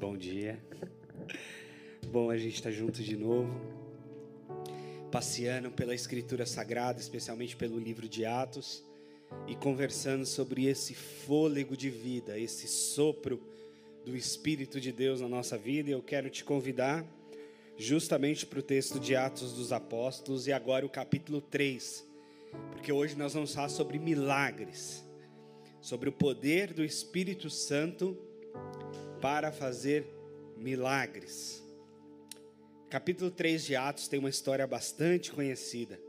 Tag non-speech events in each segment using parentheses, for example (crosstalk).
Bom dia. Bom a gente estar tá junto de novo, passeando pela Escritura Sagrada, especialmente pelo livro de Atos, e conversando sobre esse fôlego de vida, esse sopro do Espírito de Deus na nossa vida. E eu quero te convidar justamente para o texto de Atos dos Apóstolos e agora o capítulo 3, porque hoje nós vamos falar sobre milagres, sobre o poder do Espírito Santo para fazer milagres. Capítulo 3 de Atos tem uma história bastante conhecida,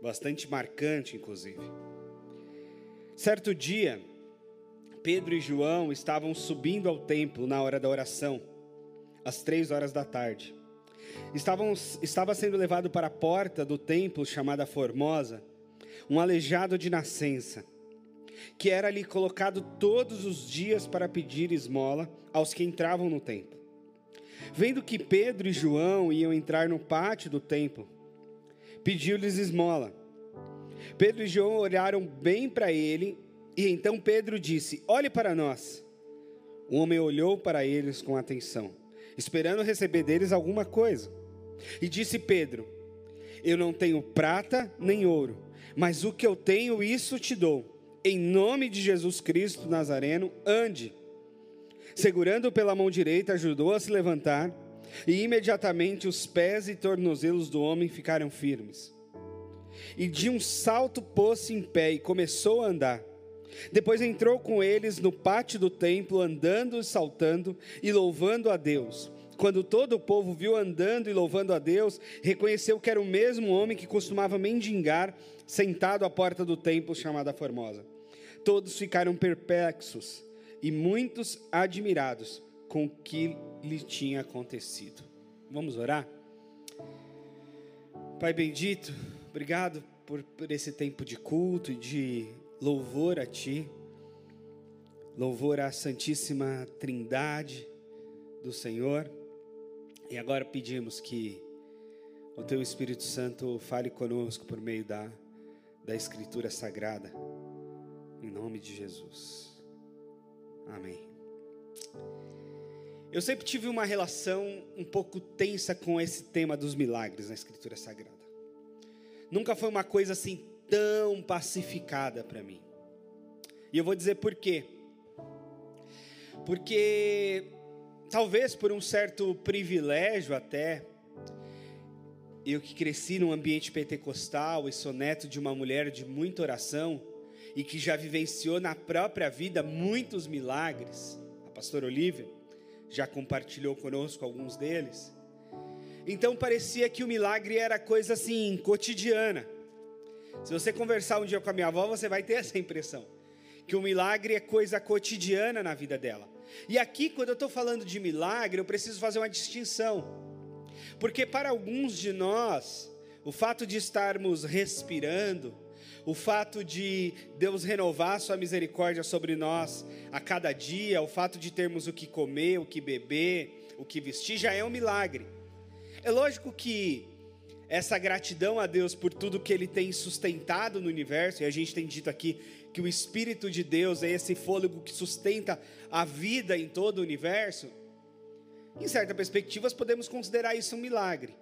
bastante marcante, inclusive. Certo dia, Pedro e João estavam subindo ao templo na hora da oração, às três horas da tarde. Estavam, estava sendo levado para a porta do templo chamada Formosa, um aleijado de nascença que era ali colocado todos os dias para pedir esmola aos que entravam no templo. Vendo que Pedro e João iam entrar no pátio do templo, pediu-lhes esmola. Pedro e João olharam bem para ele, e então Pedro disse: Olhe para nós. O homem olhou para eles com atenção, esperando receber deles alguma coisa. E disse Pedro: Eu não tenho prata nem ouro, mas o que eu tenho, isso te dou em nome de Jesus Cristo Nazareno, ande. Segurando pela mão direita, ajudou a se levantar, e imediatamente os pés e tornozelos do homem ficaram firmes. E de um salto pôs-se em pé e começou a andar. Depois entrou com eles no pátio do templo, andando e saltando e louvando a Deus. Quando todo o povo viu andando e louvando a Deus, reconheceu que era o mesmo homem que costumava mendigar, sentado à porta do templo chamada Formosa. Todos ficaram perplexos e muitos admirados com o que lhe tinha acontecido. Vamos orar? Pai bendito, obrigado por, por esse tempo de culto e de louvor a Ti, louvor à Santíssima Trindade do Senhor. E agora pedimos que o Teu Espírito Santo fale conosco por meio da, da Escritura Sagrada em nome de Jesus. Amém. Eu sempre tive uma relação um pouco tensa com esse tema dos milagres na Escritura Sagrada. Nunca foi uma coisa assim tão pacificada para mim. E eu vou dizer por quê. Porque talvez por um certo privilégio até, eu que cresci num ambiente pentecostal e sou neto de uma mulher de muita oração, e que já vivenciou na própria vida muitos milagres. A pastora Olivia já compartilhou conosco alguns deles. Então parecia que o milagre era coisa assim, cotidiana. Se você conversar um dia com a minha avó, você vai ter essa impressão. Que o milagre é coisa cotidiana na vida dela. E aqui, quando eu estou falando de milagre, eu preciso fazer uma distinção. Porque para alguns de nós, o fato de estarmos respirando, o fato de Deus renovar sua misericórdia sobre nós a cada dia, o fato de termos o que comer, o que beber, o que vestir, já é um milagre. É lógico que essa gratidão a Deus por tudo que Ele tem sustentado no universo, e a gente tem dito aqui que o Espírito de Deus é esse fôlego que sustenta a vida em todo o universo, em certas perspectivas podemos considerar isso um milagre.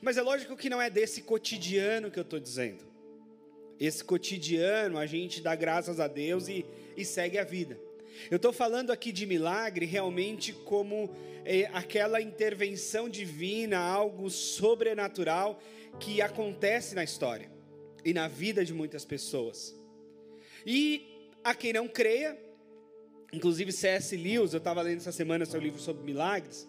Mas é lógico que não é desse cotidiano que eu estou dizendo esse cotidiano, a gente dá graças a Deus e, e segue a vida. Eu estou falando aqui de milagre realmente como é, aquela intervenção divina, algo sobrenatural que acontece na história e na vida de muitas pessoas. E a quem não creia, inclusive C.S. Lewis, eu estava lendo essa semana seu livro sobre milagres,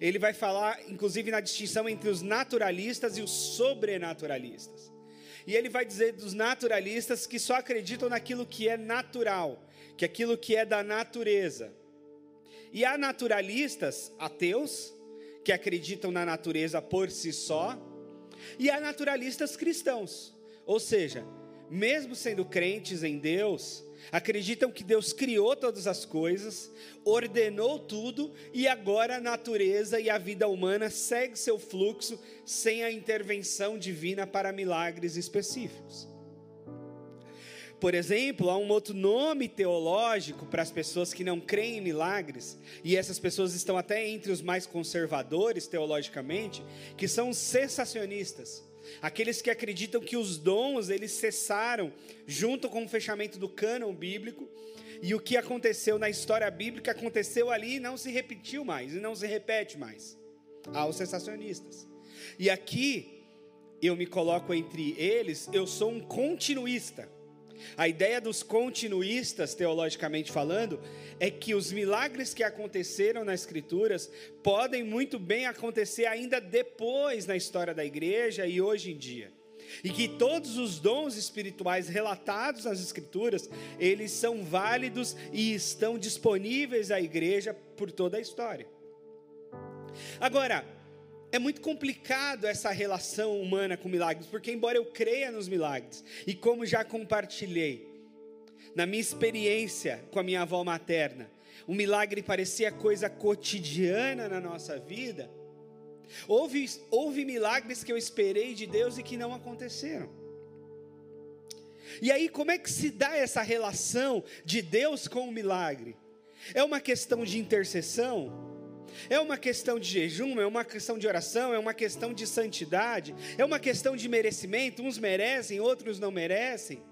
ele vai falar, inclusive, na distinção entre os naturalistas e os sobrenaturalistas. E ele vai dizer dos naturalistas que só acreditam naquilo que é natural, que aquilo que é da natureza. E há naturalistas ateus, que acreditam na natureza por si só, e há naturalistas cristãos, ou seja, mesmo sendo crentes em Deus, acreditam que Deus criou todas as coisas, ordenou tudo e agora a natureza e a vida humana segue seu fluxo sem a intervenção divina para milagres específicos. Por exemplo, há um outro nome teológico para as pessoas que não creem em milagres, e essas pessoas estão até entre os mais conservadores teologicamente, que são sensacionistas. Aqueles que acreditam que os dons eles cessaram junto com o fechamento do cânon bíblico, e o que aconteceu na história bíblica aconteceu ali e não se repetiu mais, e não se repete mais. Há os sensacionistas. E aqui eu me coloco entre eles, eu sou um continuista. A ideia dos continuistas, teologicamente falando, é que os milagres que aconteceram nas Escrituras podem muito bem acontecer ainda depois na história da igreja e hoje em dia. E que todos os dons espirituais relatados nas Escrituras, eles são válidos e estão disponíveis à igreja por toda a história. Agora, é muito complicado essa relação humana com milagres, porque, embora eu creia nos milagres, e como já compartilhei, na minha experiência com a minha avó materna, o milagre parecia coisa cotidiana na nossa vida. Houve, houve milagres que eu esperei de Deus e que não aconteceram. E aí, como é que se dá essa relação de Deus com o milagre? É uma questão de intercessão? É uma questão de jejum, é uma questão de oração, é uma questão de santidade, é uma questão de merecimento, uns merecem, outros não merecem.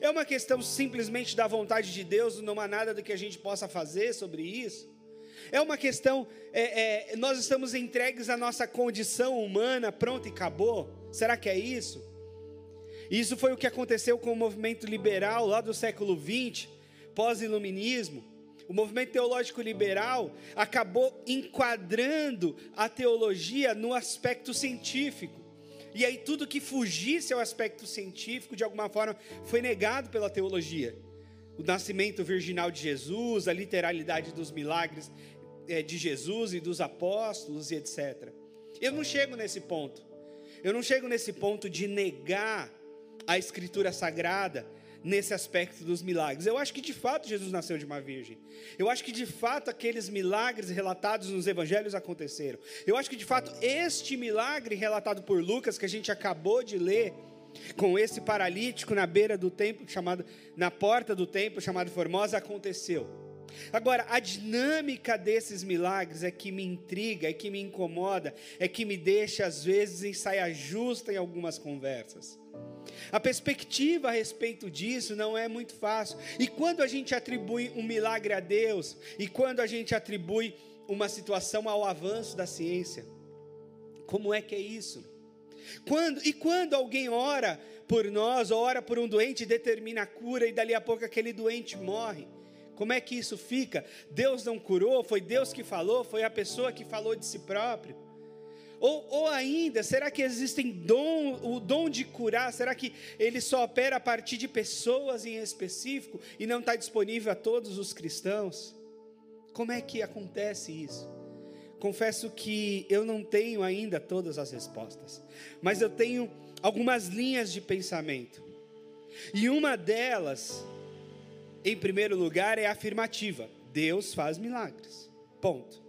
É uma questão simplesmente da vontade de Deus, não há nada do que a gente possa fazer sobre isso. É uma questão, é, é, nós estamos entregues à nossa condição humana, pronto e acabou. Será que é isso? Isso foi o que aconteceu com o movimento liberal lá do século XX, pós-iluminismo o movimento teológico liberal acabou enquadrando a teologia no aspecto científico. E aí tudo que fugisse ao aspecto científico, de alguma forma, foi negado pela teologia. O nascimento virginal de Jesus, a literalidade dos milagres é, de Jesus e dos apóstolos e etc. Eu não chego nesse ponto. Eu não chego nesse ponto de negar a escritura sagrada, nesse aspecto dos milagres. Eu acho que de fato Jesus nasceu de uma virgem. Eu acho que de fato aqueles milagres relatados nos evangelhos aconteceram. Eu acho que de fato este milagre relatado por Lucas que a gente acabou de ler, com esse paralítico na beira do templo chamado na porta do templo chamado Formosa aconteceu. Agora, a dinâmica desses milagres é que me intriga, é que me incomoda, é que me deixa às vezes em saia justa em algumas conversas. A perspectiva a respeito disso não é muito fácil. E quando a gente atribui um milagre a Deus, e quando a gente atribui uma situação ao avanço da ciência, como é que é isso? Quando, e quando alguém ora por nós, ou ora por um doente determina a cura, e dali a pouco aquele doente morre, como é que isso fica? Deus não curou, foi Deus que falou, foi a pessoa que falou de si próprio. Ou, ou ainda, será que existem dom, o dom de curar? Será que ele só opera a partir de pessoas em específico e não está disponível a todos os cristãos? Como é que acontece isso? Confesso que eu não tenho ainda todas as respostas, mas eu tenho algumas linhas de pensamento. E uma delas, em primeiro lugar, é afirmativa: Deus faz milagres. Ponto.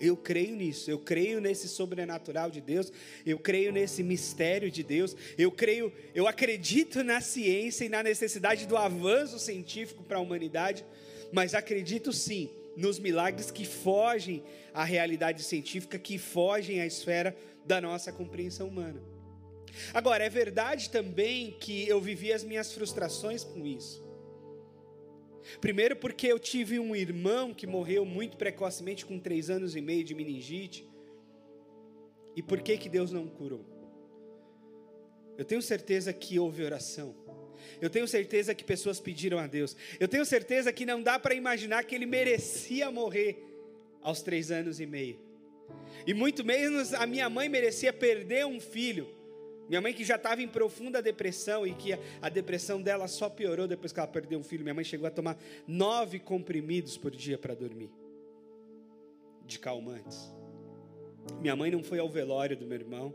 Eu creio nisso, eu creio nesse sobrenatural de Deus, eu creio nesse mistério de Deus, eu creio, eu acredito na ciência e na necessidade do avanço científico para a humanidade, mas acredito sim nos milagres que fogem à realidade científica, que fogem à esfera da nossa compreensão humana. Agora, é verdade também que eu vivi as minhas frustrações com isso. Primeiro, porque eu tive um irmão que morreu muito precocemente, com três anos e meio de meningite. E por que, que Deus não curou? Eu tenho certeza que houve oração. Eu tenho certeza que pessoas pediram a Deus. Eu tenho certeza que não dá para imaginar que ele merecia morrer aos três anos e meio. E muito menos a minha mãe merecia perder um filho minha mãe que já estava em profunda depressão e que a, depressão dela só piorou depois que ela perdeu um filho. Minha mãe chegou a tomar nove comprimidos por dia para dormir, de calmantes. Minha mãe não foi ao velório do meu irmão,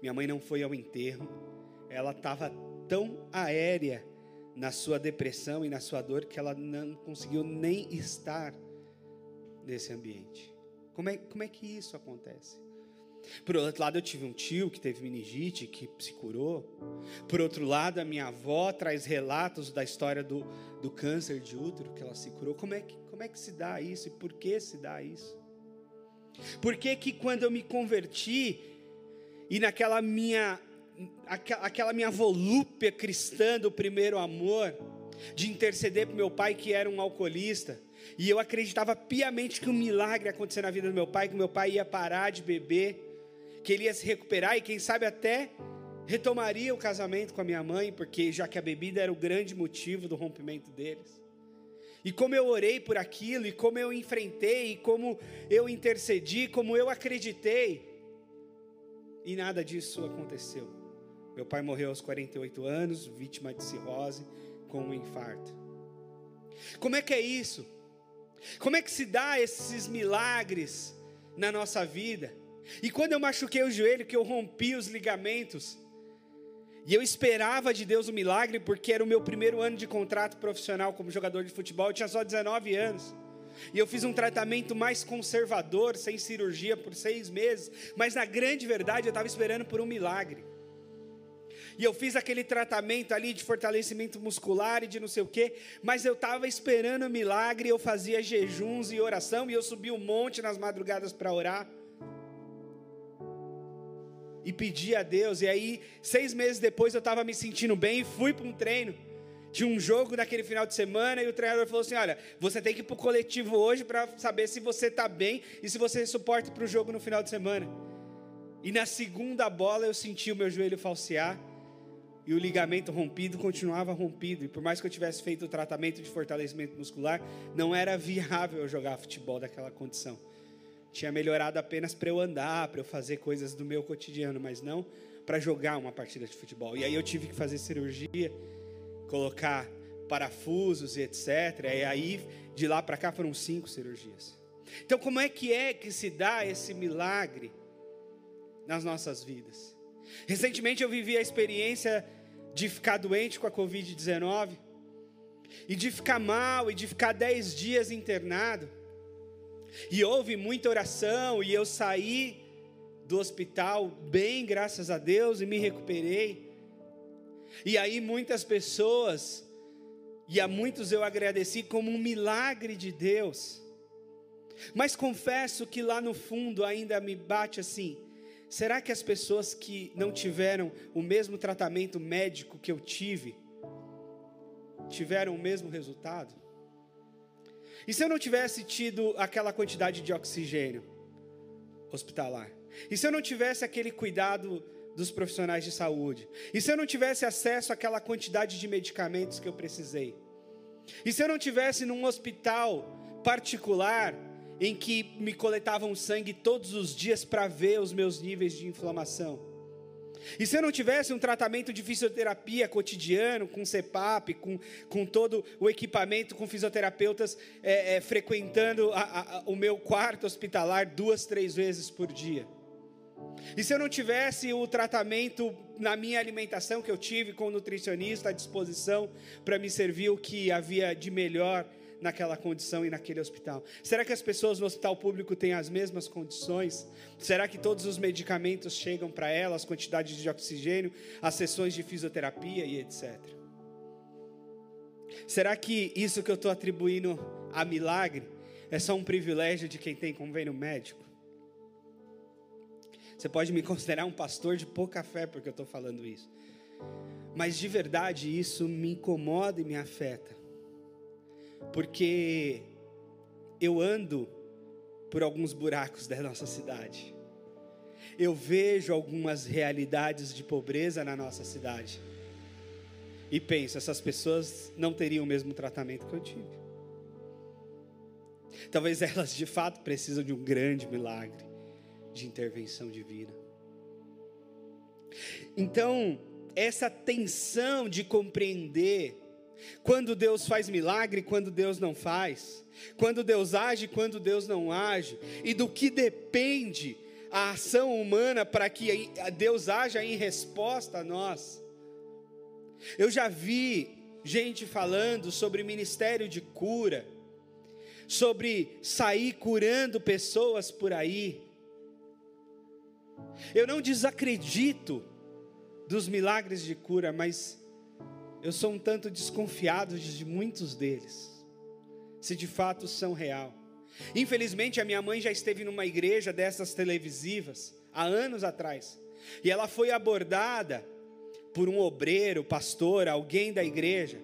minha mãe não foi ao enterro. Ela estava tão aérea na sua depressão e na sua dor que ela não conseguiu nem estar nesse ambiente. Como é, como é que isso acontece? Por outro lado, eu tive um tio que teve meningite, que se curou. Por outro lado, a minha avó traz relatos da história do, do câncer de útero, que ela se curou. Como é que, como é que se dá isso e por que se dá isso? Por que que quando eu me converti e naquela minha aquela minha volúpia cristã do primeiro amor, de interceder para meu pai que era um alcoolista, e eu acreditava piamente que um milagre ia acontecer na vida do meu pai, que meu pai ia parar de beber, que ele ia se recuperar e quem sabe até retomaria o casamento com a minha mãe, porque já que a bebida era o grande motivo do rompimento deles. E como eu orei por aquilo, e como eu enfrentei, e como eu intercedi, como eu acreditei, e nada disso aconteceu. Meu pai morreu aos 48 anos, vítima de cirrose, com um infarto. Como é que é isso? Como é que se dá esses milagres na nossa vida? E quando eu machuquei o joelho, que eu rompi os ligamentos, e eu esperava de Deus um milagre, porque era o meu primeiro ano de contrato profissional como jogador de futebol, eu tinha só 19 anos. E eu fiz um tratamento mais conservador, sem cirurgia, por seis meses. Mas na grande verdade, eu estava esperando por um milagre. E eu fiz aquele tratamento ali de fortalecimento muscular e de não sei o quê. Mas eu estava esperando o milagre. Eu fazia jejuns e oração. E eu subi um monte nas madrugadas para orar e pedi a Deus. E aí, seis meses depois, eu estava me sentindo bem e fui para um treino. Tinha um jogo naquele final de semana e o treinador falou assim: Olha, você tem que ir para o coletivo hoje para saber se você está bem e se você suporta para o jogo no final de semana. E na segunda bola eu senti o meu joelho falsear e o ligamento rompido continuava rompido. E por mais que eu tivesse feito o tratamento de fortalecimento muscular, não era viável eu jogar futebol daquela condição tinha melhorado apenas para eu andar, para eu fazer coisas do meu cotidiano, mas não para jogar uma partida de futebol. E aí eu tive que fazer cirurgia, colocar parafusos e etc. E aí de lá para cá foram cinco cirurgias. Então, como é que é que se dá esse milagre nas nossas vidas? Recentemente eu vivi a experiência de ficar doente com a Covid-19 e de ficar mal e de ficar dez dias internado. E houve muita oração, e eu saí do hospital bem, graças a Deus, e me recuperei. E aí muitas pessoas, e a muitos eu agradeci como um milagre de Deus. Mas confesso que lá no fundo ainda me bate assim: será que as pessoas que não tiveram o mesmo tratamento médico que eu tive, tiveram o mesmo resultado? E se eu não tivesse tido aquela quantidade de oxigênio hospitalar? E se eu não tivesse aquele cuidado dos profissionais de saúde? E se eu não tivesse acesso àquela quantidade de medicamentos que eu precisei? E se eu não tivesse num hospital particular em que me coletavam sangue todos os dias para ver os meus níveis de inflamação? E se eu não tivesse um tratamento de fisioterapia cotidiano, com CEPAP, com, com todo o equipamento, com fisioterapeutas é, é, frequentando a, a, o meu quarto hospitalar duas, três vezes por dia? E se eu não tivesse o tratamento na minha alimentação que eu tive com o nutricionista à disposição para me servir o que havia de melhor naquela condição e naquele hospital? Será que as pessoas no hospital público têm as mesmas condições? Será que todos os medicamentos chegam para elas, quantidades de oxigênio, as sessões de fisioterapia e etc? Será que isso que eu estou atribuindo a milagre é só um privilégio de quem tem convênio médico? Você pode me considerar um pastor de pouca fé porque eu estou falando isso. Mas de verdade isso me incomoda e me afeta porque eu ando por alguns buracos da nossa cidade. Eu vejo algumas realidades de pobreza na nossa cidade. E penso, essas pessoas não teriam o mesmo tratamento que eu tive. Talvez elas de fato precisam de um grande milagre de intervenção divina. Então, essa tensão de compreender quando Deus faz milagre, quando Deus não faz. Quando Deus age, quando Deus não age. E do que depende a ação humana para que Deus haja em resposta a nós. Eu já vi gente falando sobre ministério de cura, sobre sair curando pessoas por aí. Eu não desacredito dos milagres de cura, mas eu sou um tanto desconfiado de muitos deles, se de fato são real. Infelizmente, a minha mãe já esteve numa igreja dessas televisivas há anos atrás, e ela foi abordada por um obreiro, pastor, alguém da igreja,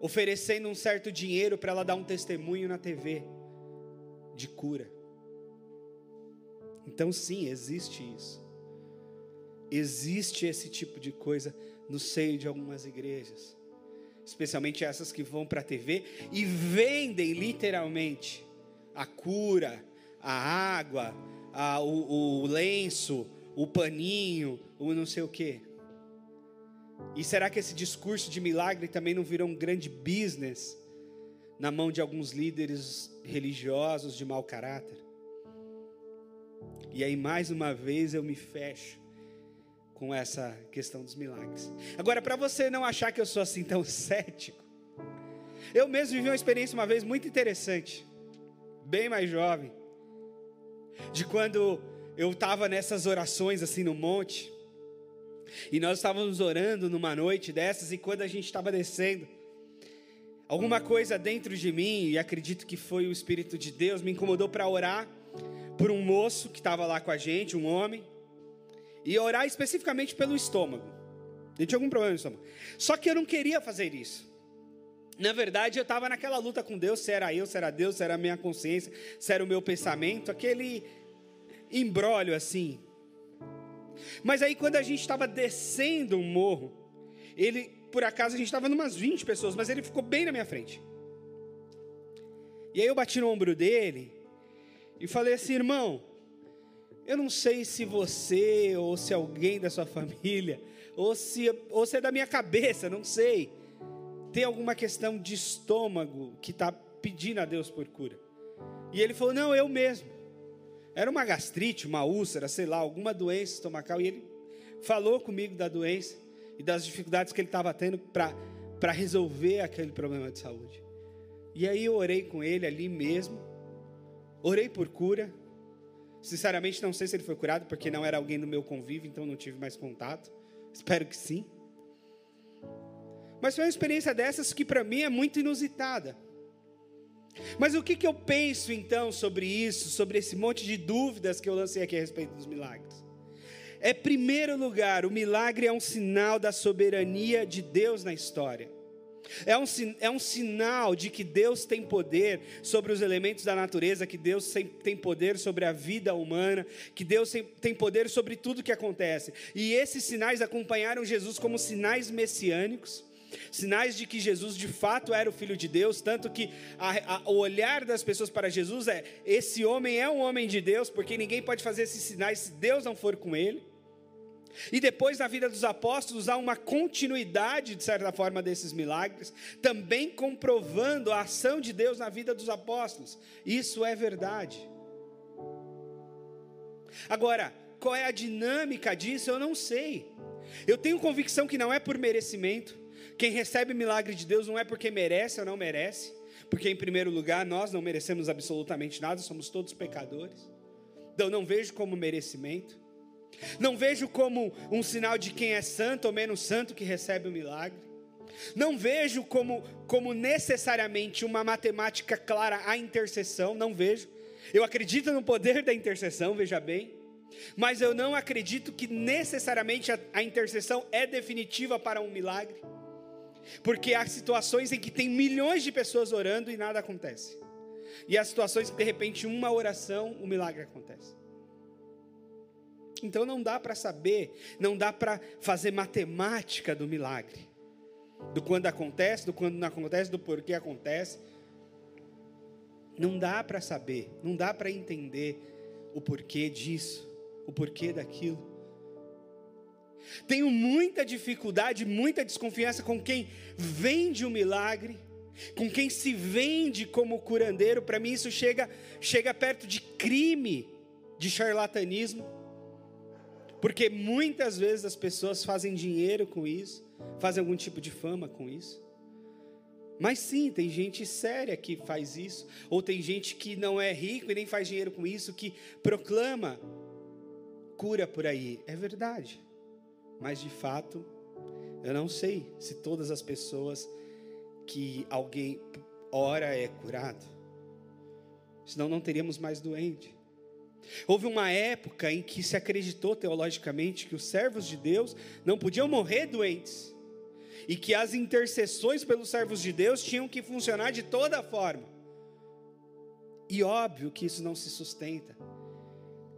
oferecendo um certo dinheiro para ela dar um testemunho na TV de cura. Então, sim, existe isso. Existe esse tipo de coisa no seio de algumas igrejas, especialmente essas que vão para a TV e vendem literalmente a cura, a água, a, o, o lenço, o paninho, o não sei o quê. E será que esse discurso de milagre também não virou um grande business na mão de alguns líderes religiosos de mau caráter? E aí, mais uma vez, eu me fecho com essa questão dos milagres. Agora, para você não achar que eu sou assim tão (laughs) cético, eu mesmo vivi uma experiência uma vez muito interessante, bem mais jovem, de quando eu estava nessas orações assim no monte, e nós estávamos orando numa noite dessas, e quando a gente estava descendo, alguma coisa dentro de mim, e acredito que foi o Espírito de Deus, me incomodou para orar por um moço que estava lá com a gente, um homem, e orar especificamente pelo estômago. Ele tinha algum problema no estômago. Só que eu não queria fazer isso. Na verdade, eu estava naquela luta com Deus, se era eu, se era Deus, se era a minha consciência, se era o meu pensamento, aquele embrólio assim. Mas aí quando a gente estava descendo um morro, ele, por acaso a gente estava umas 20 pessoas, mas ele ficou bem na minha frente. E aí eu bati no ombro dele e falei assim, irmão, eu não sei se você ou se alguém da sua família, ou se, ou se é da minha cabeça, não sei, tem alguma questão de estômago que está pedindo a Deus por cura. E ele falou, não, eu mesmo. Era uma gastrite, uma úlcera, sei lá, alguma doença estomacal. E ele falou comigo da doença e das dificuldades que ele estava tendo para resolver aquele problema de saúde. E aí eu orei com ele ali mesmo, orei por cura. Sinceramente, não sei se ele foi curado, porque não era alguém do meu convívio, então não tive mais contato. Espero que sim. Mas foi uma experiência dessas que para mim é muito inusitada. Mas o que, que eu penso então sobre isso, sobre esse monte de dúvidas que eu lancei aqui a respeito dos milagres? É, primeiro lugar, o milagre é um sinal da soberania de Deus na história. É um, é um sinal de que Deus tem poder sobre os elementos da natureza, que Deus tem poder sobre a vida humana, que Deus tem poder sobre tudo que acontece. E esses sinais acompanharam Jesus como sinais messiânicos sinais de que Jesus de fato era o Filho de Deus, tanto que a, a, o olhar das pessoas para Jesus é: esse homem é um homem de Deus, porque ninguém pode fazer esses sinais se Deus não for com ele. E depois, na vida dos apóstolos, há uma continuidade, de certa forma, desses milagres, também comprovando a ação de Deus na vida dos apóstolos. Isso é verdade. Agora, qual é a dinâmica disso? Eu não sei. Eu tenho convicção que não é por merecimento, quem recebe milagre de Deus não é porque merece ou não merece, porque em primeiro lugar nós não merecemos absolutamente nada, somos todos pecadores. Então não vejo como merecimento. Não vejo como um sinal de quem é santo ou menos santo que recebe o milagre. Não vejo como, como necessariamente uma matemática clara a intercessão, não vejo. Eu acredito no poder da intercessão, veja bem. Mas eu não acredito que necessariamente a, a intercessão é definitiva para um milagre. Porque há situações em que tem milhões de pessoas orando e nada acontece. E há situações que de repente uma oração, um milagre acontece. Então não dá para saber, não dá para fazer matemática do milagre. Do quando acontece, do quando não acontece, do porquê acontece. Não dá para saber, não dá para entender o porquê disso, o porquê daquilo. Tenho muita dificuldade, muita desconfiança com quem vende o milagre, com quem se vende como curandeiro. Para mim, isso chega, chega perto de crime, de charlatanismo, porque muitas vezes as pessoas fazem dinheiro com isso, fazem algum tipo de fama com isso. Mas sim, tem gente séria que faz isso, ou tem gente que não é rico e nem faz dinheiro com isso, que proclama cura por aí. É verdade. Mas de fato, eu não sei se todas as pessoas que alguém ora é curado. Senão não teríamos mais doente. Houve uma época em que se acreditou teologicamente que os servos de Deus não podiam morrer doentes e que as intercessões pelos servos de Deus tinham que funcionar de toda forma. E óbvio que isso não se sustenta.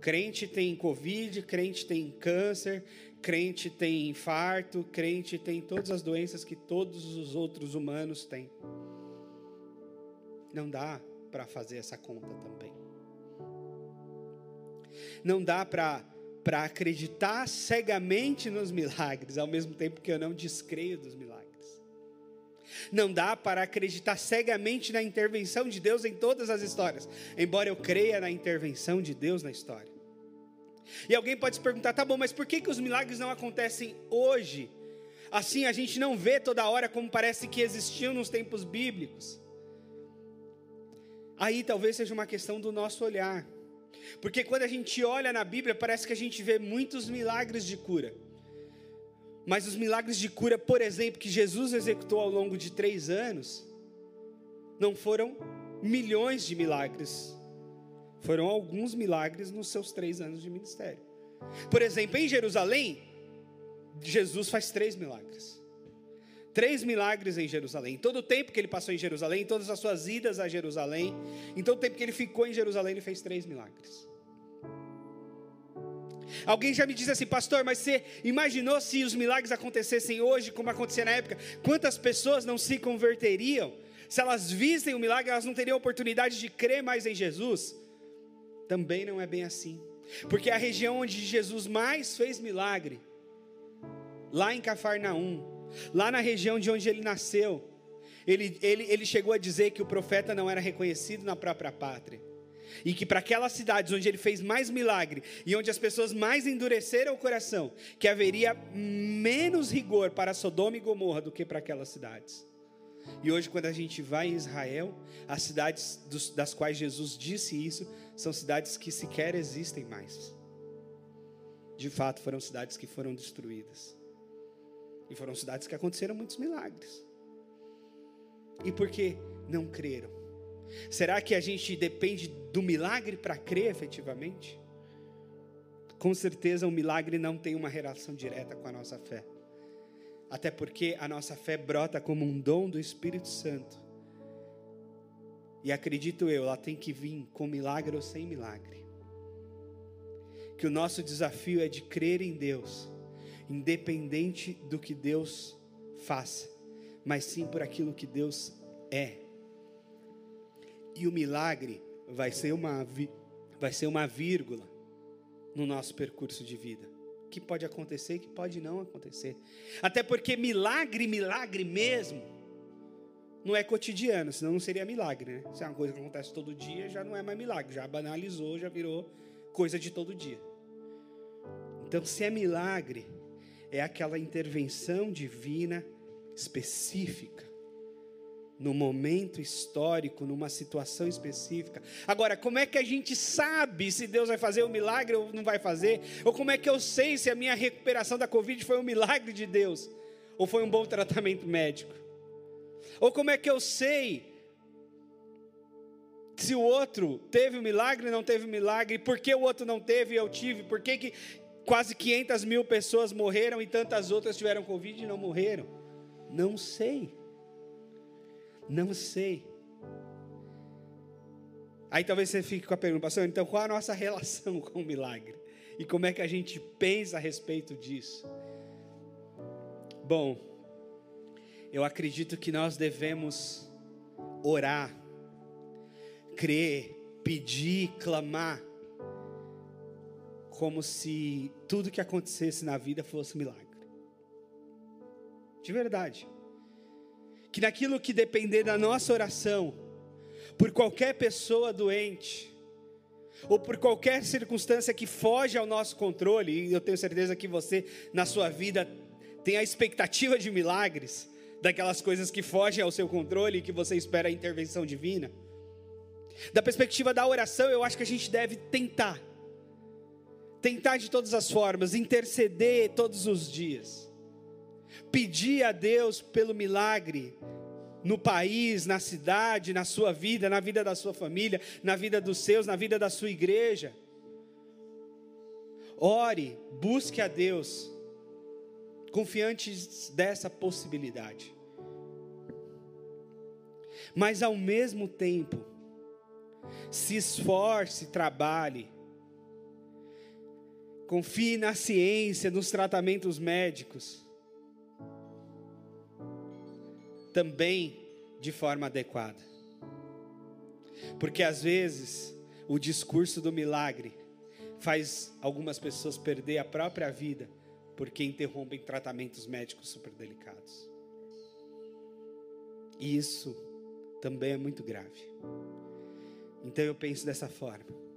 Crente tem Covid, crente tem câncer, crente tem infarto, crente tem todas as doenças que todos os outros humanos têm. Não dá para fazer essa conta também. Não dá para para acreditar cegamente nos milagres, ao mesmo tempo que eu não descreio dos milagres. Não dá para acreditar cegamente na intervenção de Deus em todas as histórias, embora eu creia na intervenção de Deus na história. E alguém pode se perguntar, tá bom, mas por que, que os milagres não acontecem hoje? Assim a gente não vê toda hora como parece que existiam nos tempos bíblicos. Aí talvez seja uma questão do nosso olhar. Porque quando a gente olha na Bíblia, parece que a gente vê muitos milagres de cura. Mas os milagres de cura, por exemplo, que Jesus executou ao longo de três anos, não foram milhões de milagres. Foram alguns milagres nos seus três anos de ministério. Por exemplo, em Jerusalém, Jesus faz três milagres. Três milagres em Jerusalém. Todo o tempo que ele passou em Jerusalém, todas as suas idas a Jerusalém, em todo o tempo que ele ficou em Jerusalém, ele fez três milagres. Alguém já me disse assim, pastor, mas você imaginou se os milagres acontecessem hoje, como acontecia na época? Quantas pessoas não se converteriam? Se elas vissem o milagre, elas não teriam oportunidade de crer mais em Jesus? Também não é bem assim. Porque a região onde Jesus mais fez milagre, lá em Cafarnaum, Lá na região de onde ele nasceu, ele, ele, ele chegou a dizer que o profeta não era reconhecido na própria pátria. E que para aquelas cidades onde ele fez mais milagre e onde as pessoas mais endureceram o coração, que haveria menos rigor para Sodoma e Gomorra do que para aquelas cidades. E hoje, quando a gente vai em Israel, as cidades dos, das quais Jesus disse isso são cidades que sequer existem mais. De fato, foram cidades que foram destruídas. E foram cidades que aconteceram muitos milagres. E por que não creram? Será que a gente depende do milagre para crer efetivamente? Com certeza o milagre não tem uma relação direta com a nossa fé. Até porque a nossa fé brota como um dom do Espírito Santo. E acredito eu, ela tem que vir com milagre ou sem milagre. Que o nosso desafio é de crer em Deus independente do que Deus faça, mas sim por aquilo que Deus é. E o milagre vai ser uma, vai ser uma vírgula no nosso percurso de vida. Que pode acontecer, que pode não acontecer. Até porque milagre, milagre mesmo, não é cotidiano, senão não seria milagre, né? Se é uma coisa que acontece todo dia, já não é mais milagre, já banalizou, já virou coisa de todo dia. Então, se é milagre, é aquela intervenção divina específica, no momento histórico, numa situação específica. Agora, como é que a gente sabe se Deus vai fazer um milagre ou não vai fazer? Ou como é que eu sei se a minha recuperação da Covid foi um milagre de Deus ou foi um bom tratamento médico? Ou como é que eu sei se o outro teve o um milagre, não teve o um milagre, por que o outro não teve e eu tive, por que, que quase 500 mil pessoas morreram e tantas outras tiveram Covid e não morreram? Não sei. Não sei. Aí talvez você fique com a pergunta, pastor, então qual a nossa (laughs) relação com o milagre? E como é que a gente pensa a respeito disso? Bom, eu acredito que nós devemos orar, crer, pedir, clamar como se tudo que acontecesse na vida fosse um milagre. De verdade. Que naquilo que depender da nossa oração, por qualquer pessoa doente, ou por qualquer circunstância que foge ao nosso controle, e eu tenho certeza que você, na sua vida, tem a expectativa de milagres, daquelas coisas que fogem ao seu controle e que você espera a intervenção divina. Da perspectiva da oração, eu acho que a gente deve tentar tentar de todas as formas, interceder todos os dias, pedir a Deus pelo milagre no país, na cidade, na sua vida, na vida da sua família, na vida dos seus, na vida da sua igreja. Ore, busque a Deus, confiantes dessa possibilidade. Mas ao mesmo tempo, se esforce, trabalhe, confie na ciência, nos tratamentos médicos, também de forma adequada. Porque às vezes o discurso do milagre faz algumas pessoas perder a própria vida porque interrompem tratamentos médicos super delicados. E isso também é muito grave. Então eu penso dessa forma.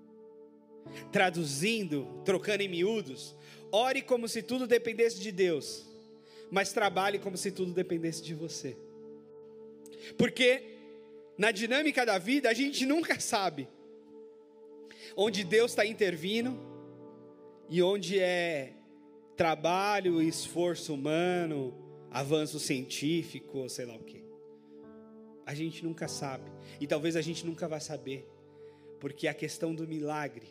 Traduzindo, trocando em miúdos, ore como se tudo dependesse de Deus, mas trabalhe como se tudo dependesse de você. Porque na dinâmica da vida a gente nunca sabe onde Deus está intervindo e onde é trabalho, esforço humano, avanço científico, sei lá o que. A gente nunca sabe. E talvez a gente nunca vá saber. Porque a questão do milagre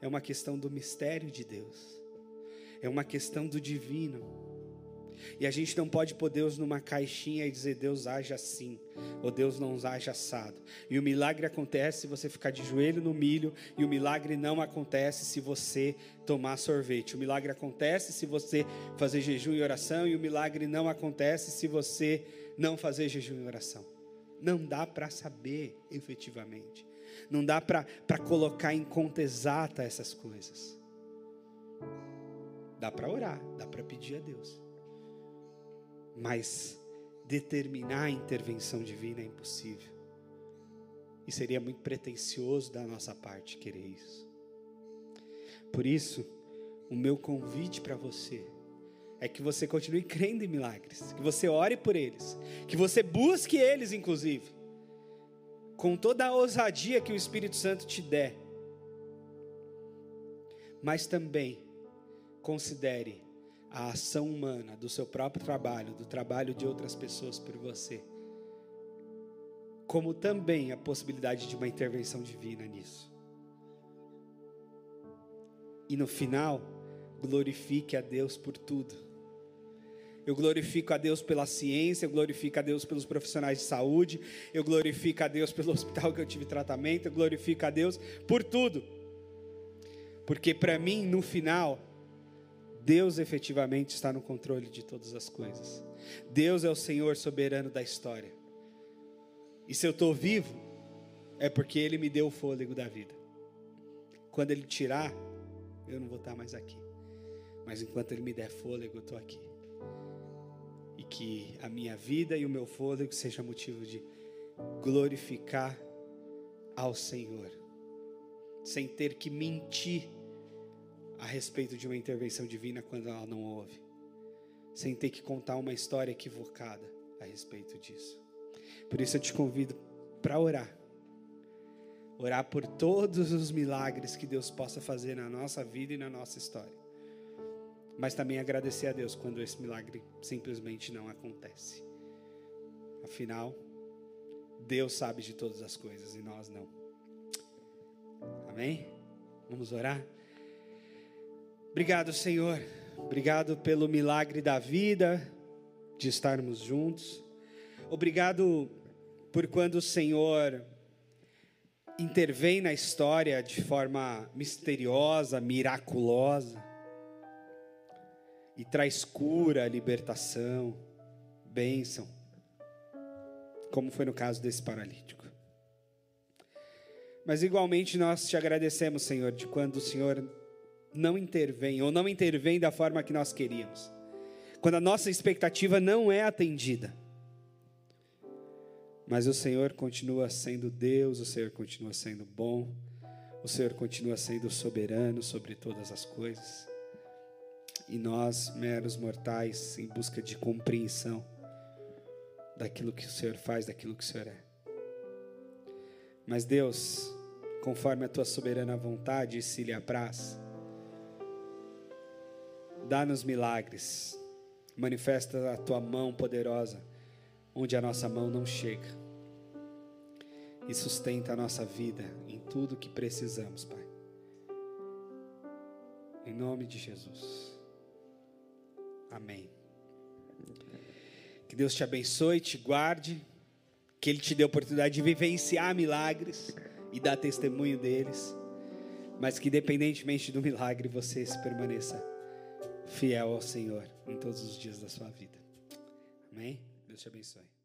é uma questão do mistério de Deus. É uma questão do divino. E a gente não pode pôr Deus numa caixinha e dizer Deus age assim, ou Deus não age assado. E o milagre acontece se você ficar de joelho no milho, e o milagre não acontece se você tomar sorvete. O milagre acontece se você fazer jejum e oração, e o milagre não acontece se você não fazer jejum e oração. Não dá para saber efetivamente. Não dá para colocar em conta exata essas coisas. Dá para orar, dá para pedir a Deus. Mas determinar a intervenção divina é impossível. E seria muito pretensioso da nossa parte querer isso. Por isso, o meu convite para você é que você continue crendo em milagres, que você ore por eles, que você busque eles, inclusive, com toda a ousadia que o Espírito Santo te der. Mas também considere a ação humana do seu próprio trabalho, do trabalho de outras pessoas por você, como também a possibilidade de uma intervenção divina nisso. E no final, glorifique a Deus por tudo eu glorifico a Deus pela ciência, eu glorifico a Deus pelos profissionais de saúde, eu glorifico a Deus pelo (laughs) hospital que eu tive tratamento, eu glorifico a Deus por tudo. Porque para mim, no final, Deus efetivamente está no controle de todas as coisas. Deus é o Senhor soberano da história. E se eu estou vivo, é porque Ele me deu o fôlego da vida. Quando Ele tirar, eu não vou estar mais aqui. Mas enquanto Ele me der fôlego, eu estou aqui que a minha vida e o meu fôlego seja motivo de glorificar ao Senhor, sem ter que mentir a respeito de uma intervenção divina quando ela não houve, sem ter que contar uma história equivocada a respeito disso. Por isso eu te convido para orar. Orar por todos os milagres que Deus possa fazer na nossa vida e na nossa história mas também agradecer a Deus quando esse milagre simplesmente não acontece. Afinal, Deus sabe de todas as coisas e nós não. Amém? Vamos orar? Obrigado, Senhor. Obrigado pelo milagre da vida, de estarmos juntos. Obrigado por quando o Senhor intervém na história de forma misteriosa, miraculosa e traz cura, libertação, bênção, como foi no caso desse paralítico. Mas igualmente nós te agradecemos, Senhor, de quando o Senhor não intervém ou não intervém da forma que nós queríamos. Quando a nossa expectativa não é atendida. Mas o Senhor continua sendo Deus, o Senhor continua sendo bom, o Senhor continua sendo soberano sobre todas as coisas e nós, meros mortais, em busca de compreensão daquilo que o Senhor faz, daquilo que o Senhor é. Mas Deus, conforme a tua soberana vontade, se lhe apraz, Dá-nos milagres. Manifesta a tua mão poderosa onde a nossa mão não chega. E sustenta a nossa vida em tudo que precisamos, Pai. Em nome de Jesus. Amém. Que Deus te abençoe, te guarde, que Ele te dê a oportunidade de vivenciar milagres e dar testemunho deles, mas que independentemente do milagre você se permaneça fiel ao Senhor em todos os dias da sua vida. Amém? Deus te abençoe.